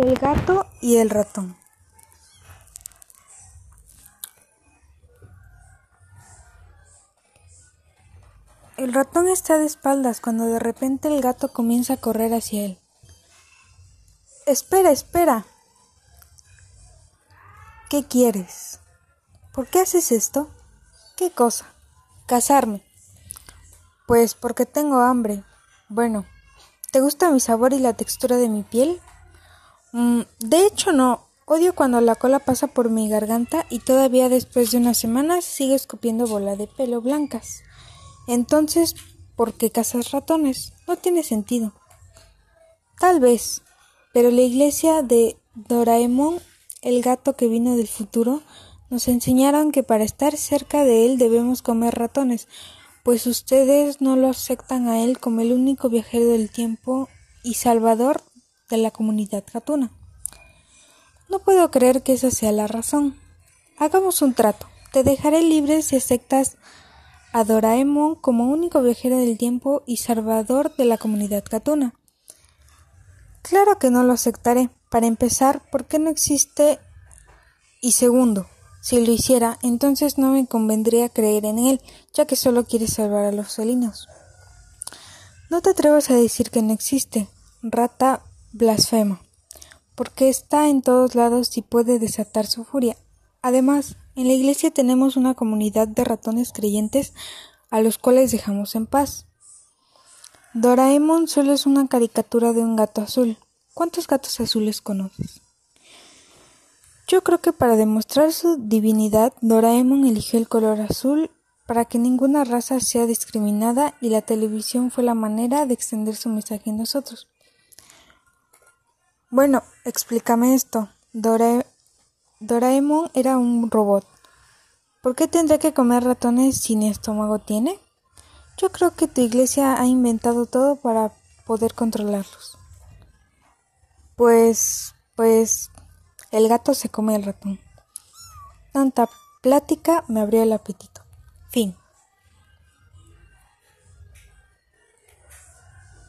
El gato y el ratón. El ratón está de espaldas cuando de repente el gato comienza a correr hacia él. Espera, espera. ¿Qué quieres? ¿Por qué haces esto? ¿Qué cosa? Casarme. Pues porque tengo hambre. Bueno, ¿te gusta mi sabor y la textura de mi piel? Mm, de hecho no. Odio cuando la cola pasa por mi garganta y todavía después de unas semanas sigue escupiendo bola de pelo blancas. Entonces, ¿por qué cazas ratones? No tiene sentido. Tal vez, pero la iglesia de Doraemon, el gato que vino del futuro, nos enseñaron que para estar cerca de él debemos comer ratones, pues ustedes no lo aceptan a él como el único viajero del tiempo y salvador de la comunidad gatuna. No puedo creer que esa sea la razón. Hagamos un trato. Te dejaré libre si aceptas a Doraemon como único viajero del tiempo y salvador de la comunidad gatuna. Claro que no lo aceptaré. Para empezar, ¿por qué no existe? Y segundo, si lo hiciera, entonces no me convendría creer en él, ya que solo quiere salvar a los felinos. No te atrevas a decir que no existe, rata blasfema, porque está en todos lados y puede desatar su furia. Además, en la iglesia tenemos una comunidad de ratones creyentes a los cuales dejamos en paz. Doraemon solo es una caricatura de un gato azul. ¿Cuántos gatos azules conoces? Yo creo que para demostrar su divinidad, Doraemon eligió el color azul para que ninguna raza sea discriminada y la televisión fue la manera de extender su mensaje en nosotros. Bueno, explícame esto. Doraemon era un robot. ¿Por qué tendría que comer ratones si ni estómago tiene? Yo creo que tu iglesia ha inventado todo para poder controlarlos. Pues, pues, el gato se come el ratón. Tanta plática me abrió el apetito. Fin.